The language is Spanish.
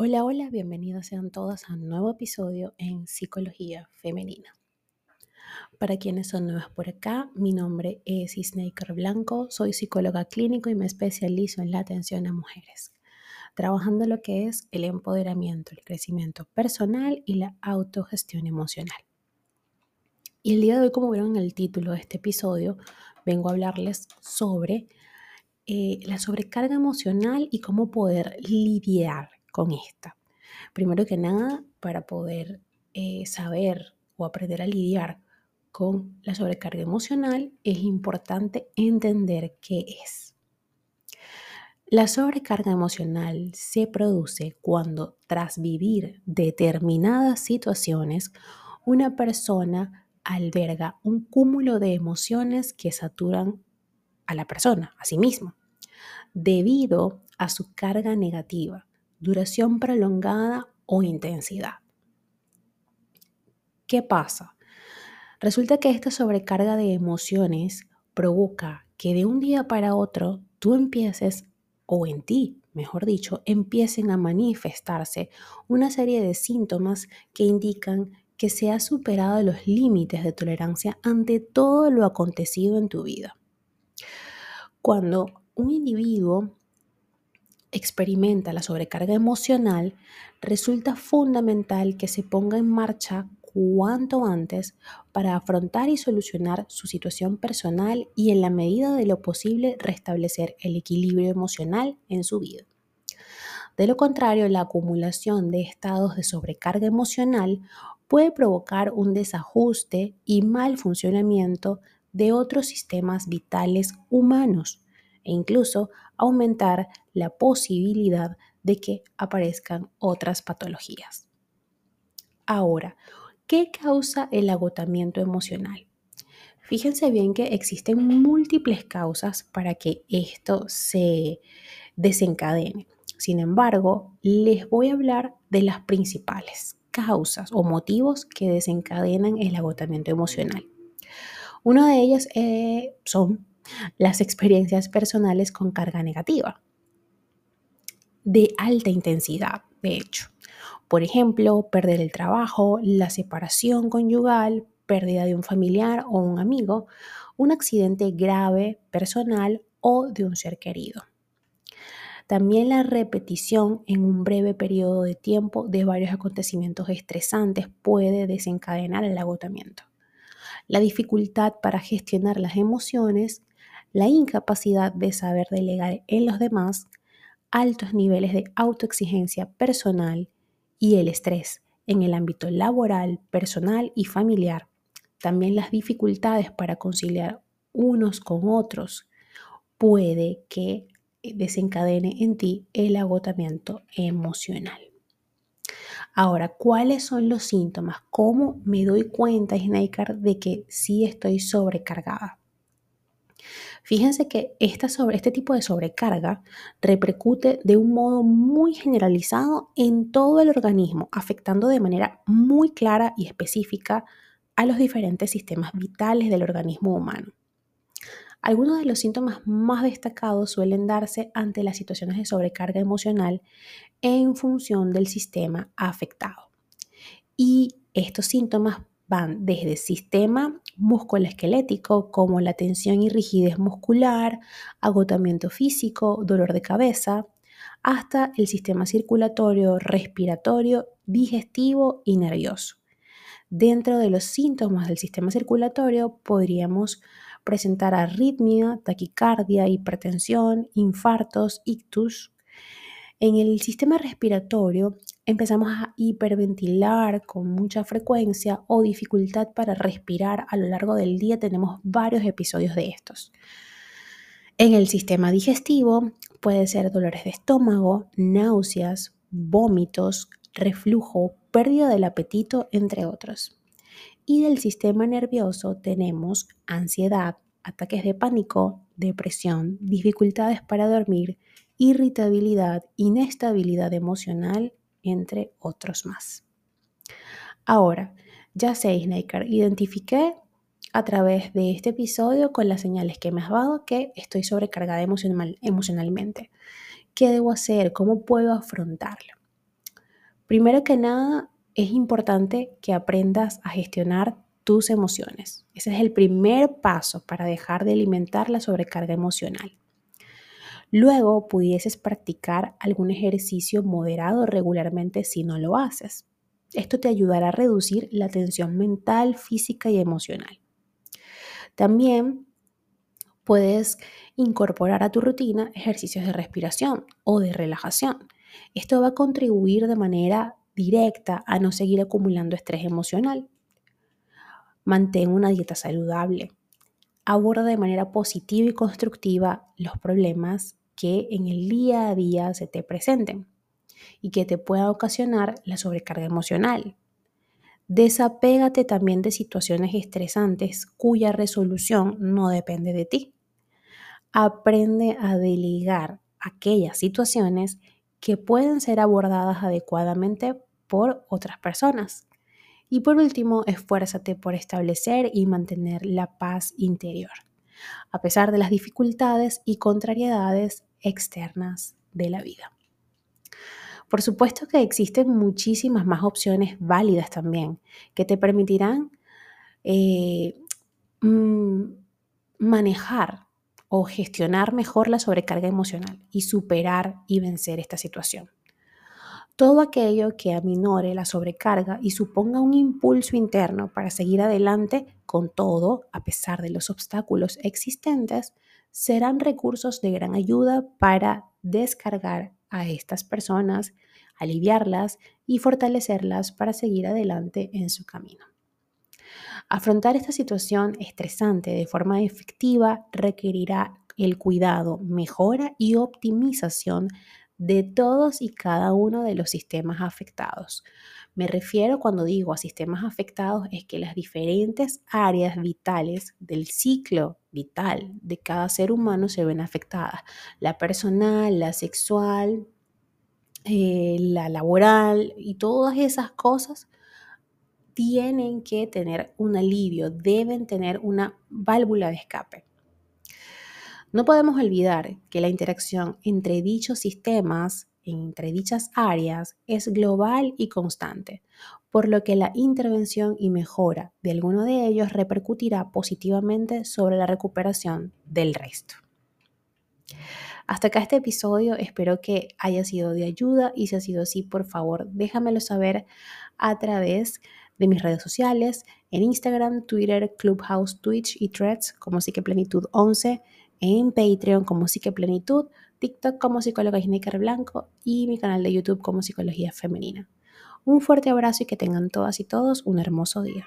Hola, hola, bienvenidas sean todas a un nuevo episodio en Psicología Femenina. Para quienes son nuevas por acá, mi nombre es Isnaker Blanco, soy psicóloga clínico y me especializo en la atención a mujeres, trabajando lo que es el empoderamiento, el crecimiento personal y la autogestión emocional. Y el día de hoy, como vieron en el título de este episodio, vengo a hablarles sobre eh, la sobrecarga emocional y cómo poder lidiar con esta. Primero que nada, para poder eh, saber o aprender a lidiar con la sobrecarga emocional, es importante entender qué es. La sobrecarga emocional se produce cuando tras vivir determinadas situaciones, una persona alberga un cúmulo de emociones que saturan a la persona, a sí mismo, debido a su carga negativa duración prolongada o intensidad. ¿Qué pasa? Resulta que esta sobrecarga de emociones provoca que de un día para otro tú empieces, o en ti, mejor dicho, empiecen a manifestarse una serie de síntomas que indican que se ha superado los límites de tolerancia ante todo lo acontecido en tu vida. Cuando un individuo experimenta la sobrecarga emocional, resulta fundamental que se ponga en marcha cuanto antes para afrontar y solucionar su situación personal y en la medida de lo posible restablecer el equilibrio emocional en su vida. De lo contrario, la acumulación de estados de sobrecarga emocional puede provocar un desajuste y mal funcionamiento de otros sistemas vitales humanos e incluso aumentar la posibilidad de que aparezcan otras patologías. Ahora, ¿qué causa el agotamiento emocional? Fíjense bien que existen múltiples causas para que esto se desencadene. Sin embargo, les voy a hablar de las principales causas o motivos que desencadenan el agotamiento emocional. Una de ellas eh, son las experiencias personales con carga negativa de alta intensidad, de hecho. Por ejemplo, perder el trabajo, la separación conyugal, pérdida de un familiar o un amigo, un accidente grave personal o de un ser querido. También la repetición en un breve periodo de tiempo de varios acontecimientos estresantes puede desencadenar el agotamiento. La dificultad para gestionar las emociones la incapacidad de saber delegar en los demás, altos niveles de autoexigencia personal y el estrés en el ámbito laboral, personal y familiar. También las dificultades para conciliar unos con otros puede que desencadene en ti el agotamiento emocional. Ahora, ¿cuáles son los síntomas? ¿Cómo me doy cuenta, Snaker, de que sí estoy sobrecargada? Fíjense que este tipo de sobrecarga repercute de un modo muy generalizado en todo el organismo, afectando de manera muy clara y específica a los diferentes sistemas vitales del organismo humano. Algunos de los síntomas más destacados suelen darse ante las situaciones de sobrecarga emocional en función del sistema afectado. Y estos síntomas van desde sistema musculoesquelético como la tensión y rigidez muscular, agotamiento físico, dolor de cabeza, hasta el sistema circulatorio, respiratorio, digestivo y nervioso. Dentro de los síntomas del sistema circulatorio podríamos presentar arritmia, taquicardia, hipertensión, infartos, ictus. En el sistema respiratorio empezamos a hiperventilar con mucha frecuencia o dificultad para respirar a lo largo del día, tenemos varios episodios de estos. En el sistema digestivo puede ser dolores de estómago, náuseas, vómitos, reflujo, pérdida del apetito, entre otros. Y del sistema nervioso tenemos ansiedad, ataques de pánico, depresión, dificultades para dormir, irritabilidad, inestabilidad emocional entre otros más. Ahora, ya sé, Snaker, identifiqué a través de este episodio con las señales que me has dado que estoy sobrecargada emocionalmente. ¿Qué debo hacer? ¿Cómo puedo afrontarlo? Primero que nada, es importante que aprendas a gestionar tus emociones. Ese es el primer paso para dejar de alimentar la sobrecarga emocional. Luego pudieses practicar algún ejercicio moderado regularmente si no lo haces. Esto te ayudará a reducir la tensión mental, física y emocional. También puedes incorporar a tu rutina ejercicios de respiración o de relajación. Esto va a contribuir de manera directa a no seguir acumulando estrés emocional. Mantén una dieta saludable. Aborda de manera positiva y constructiva los problemas que en el día a día se te presenten y que te pueda ocasionar la sobrecarga emocional. Desapégate también de situaciones estresantes cuya resolución no depende de ti. Aprende a delegar aquellas situaciones que pueden ser abordadas adecuadamente por otras personas. Y por último, esfuérzate por establecer y mantener la paz interior, a pesar de las dificultades y contrariedades externas de la vida. Por supuesto que existen muchísimas más opciones válidas también que te permitirán eh, mm, manejar o gestionar mejor la sobrecarga emocional y superar y vencer esta situación. Todo aquello que aminore la sobrecarga y suponga un impulso interno para seguir adelante con todo, a pesar de los obstáculos existentes, serán recursos de gran ayuda para descargar a estas personas, aliviarlas y fortalecerlas para seguir adelante en su camino. Afrontar esta situación estresante de forma efectiva requerirá el cuidado, mejora y optimización de todos y cada uno de los sistemas afectados. Me refiero cuando digo a sistemas afectados es que las diferentes áreas vitales del ciclo vital de cada ser humano se ven afectadas. La personal, la sexual, eh, la laboral y todas esas cosas tienen que tener un alivio, deben tener una válvula de escape. No podemos olvidar que la interacción entre dichos sistemas, entre dichas áreas, es global y constante, por lo que la intervención y mejora de alguno de ellos repercutirá positivamente sobre la recuperación del resto. Hasta acá este episodio, espero que haya sido de ayuda y si ha sido así, por favor, déjamelo saber a través de mis redes sociales, en Instagram, Twitter, Clubhouse, Twitch y Threads como Psiqueplenitud 11 en Patreon como Psiqueplenitud, TikTok como Psicóloga Ginecar Blanco y mi canal de YouTube como Psicología Femenina. Un fuerte abrazo y que tengan todas y todos un hermoso día.